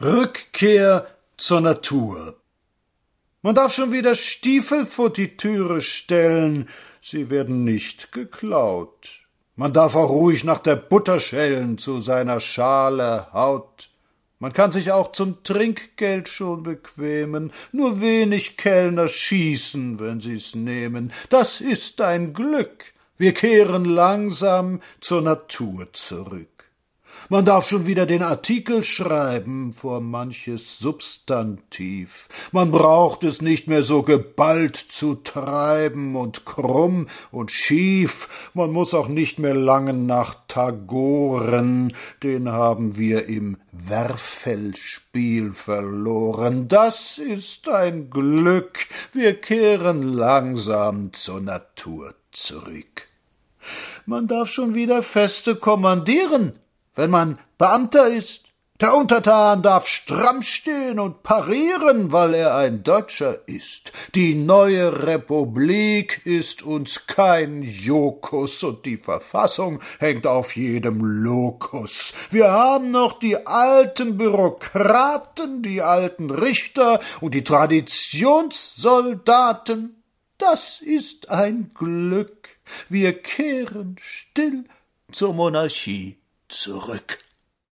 Rückkehr zur Natur. Man darf schon wieder Stiefel vor die Türe stellen, sie werden nicht geklaut. Man darf auch ruhig nach der Butter schellen zu seiner Schale Haut. Man kann sich auch zum Trinkgeld schon bequemen, nur wenig Kellner schießen, wenn sie's nehmen. Das ist ein Glück. Wir kehren langsam zur Natur zurück. Man darf schon wieder den Artikel schreiben vor manches Substantiv. Man braucht es nicht mehr so geballt zu treiben und krumm und schief. Man muss auch nicht mehr langen nach Tagoren. Den haben wir im Werfelspiel verloren. Das ist ein Glück. Wir kehren langsam zur Natur zurück. Man darf schon wieder Feste kommandieren, wenn man Beamter ist. Der Untertan darf stramm stehen und parieren, weil er ein Deutscher ist. Die neue Republik ist uns kein Jokus und die Verfassung hängt auf jedem Lokus. Wir haben noch die alten Bürokraten, die alten Richter und die Traditionssoldaten. Das ist ein Glück. Wir kehren still zur Monarchie zurück.